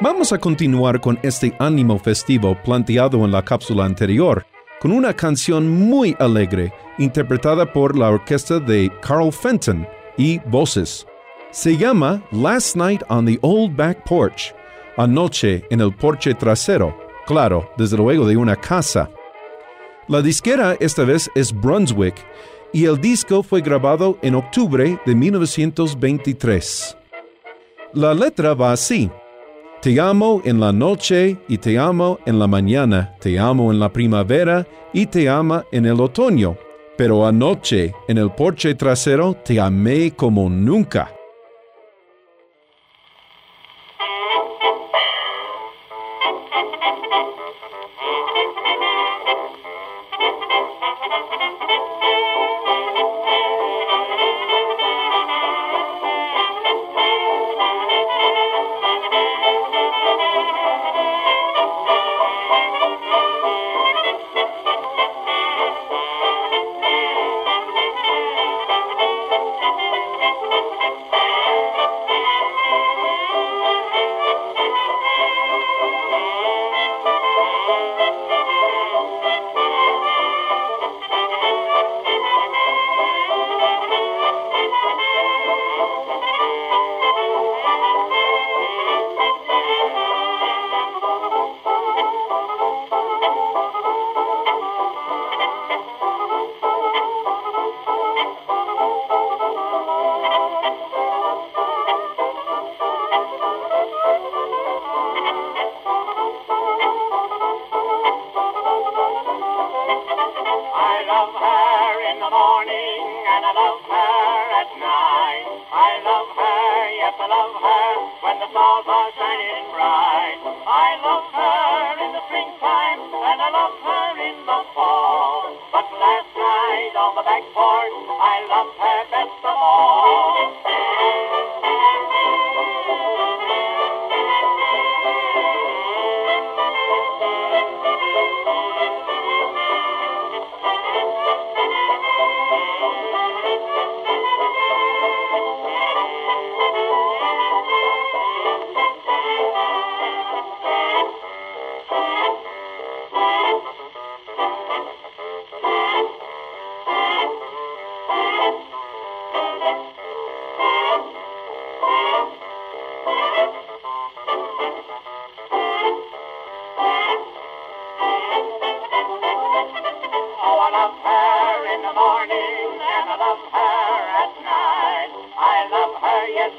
Vamos a continuar con este ánimo festivo planteado en la cápsula anterior, con una canción muy alegre, interpretada por la orquesta de Carl Fenton y voces. Se llama Last Night on the Old Back Porch, anoche en el porche trasero, claro, desde luego de una casa. La disquera esta vez es Brunswick y el disco fue grabado en octubre de 1923. La letra va así. Te amo en la noche y te amo en la mañana, te amo en la primavera y te ama en el otoño, pero anoche en el porche trasero te amé como nunca.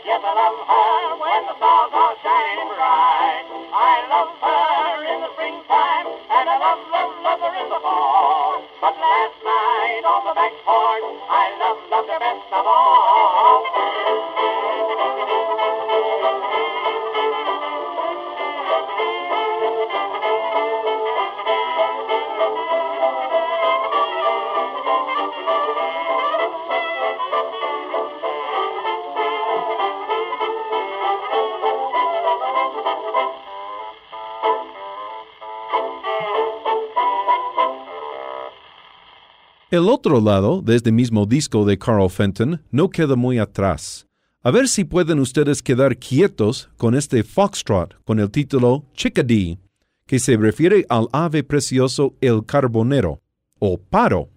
Yes, a little her. El otro lado de este mismo disco de Carl Fenton no queda muy atrás. A ver si pueden ustedes quedar quietos con este foxtrot con el título Chickadee, que se refiere al ave precioso el carbonero, o paro.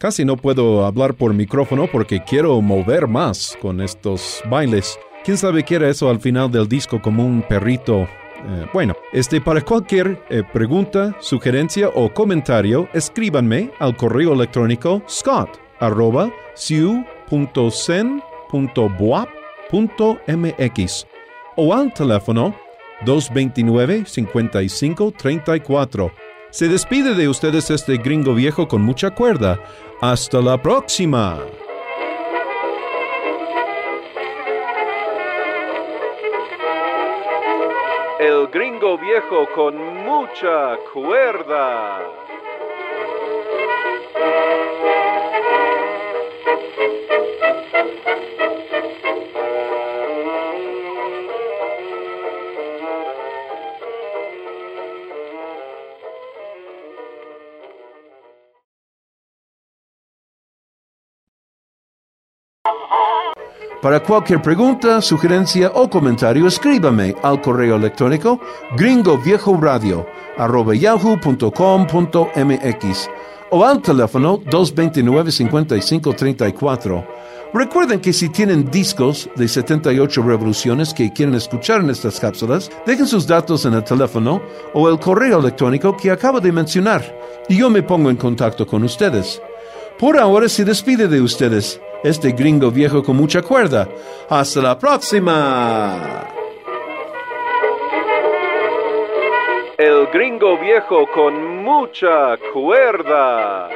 Casi no puedo hablar por micrófono porque quiero mover más con estos bailes. ¿Quién sabe qué era eso al final del disco como un perrito? Eh, bueno, este, para cualquier eh, pregunta, sugerencia o comentario, escríbanme al correo electrónico scott o al teléfono 229-5534. Se despide de ustedes este gringo viejo con mucha cuerda. Hasta la próxima. El gringo viejo con mucha cuerda. Para cualquier pregunta, sugerencia o comentario, escríbame al correo electrónico gringoviejoradio.yahoo.com.mx o al teléfono 229-5534. Recuerden que si tienen discos de 78 revoluciones que quieren escuchar en estas cápsulas, dejen sus datos en el teléfono o el correo electrónico que acabo de mencionar y yo me pongo en contacto con ustedes. Por ahora se despide de ustedes este gringo viejo con mucha cuerda. Hasta la próxima. El gringo viejo con mucha cuerda.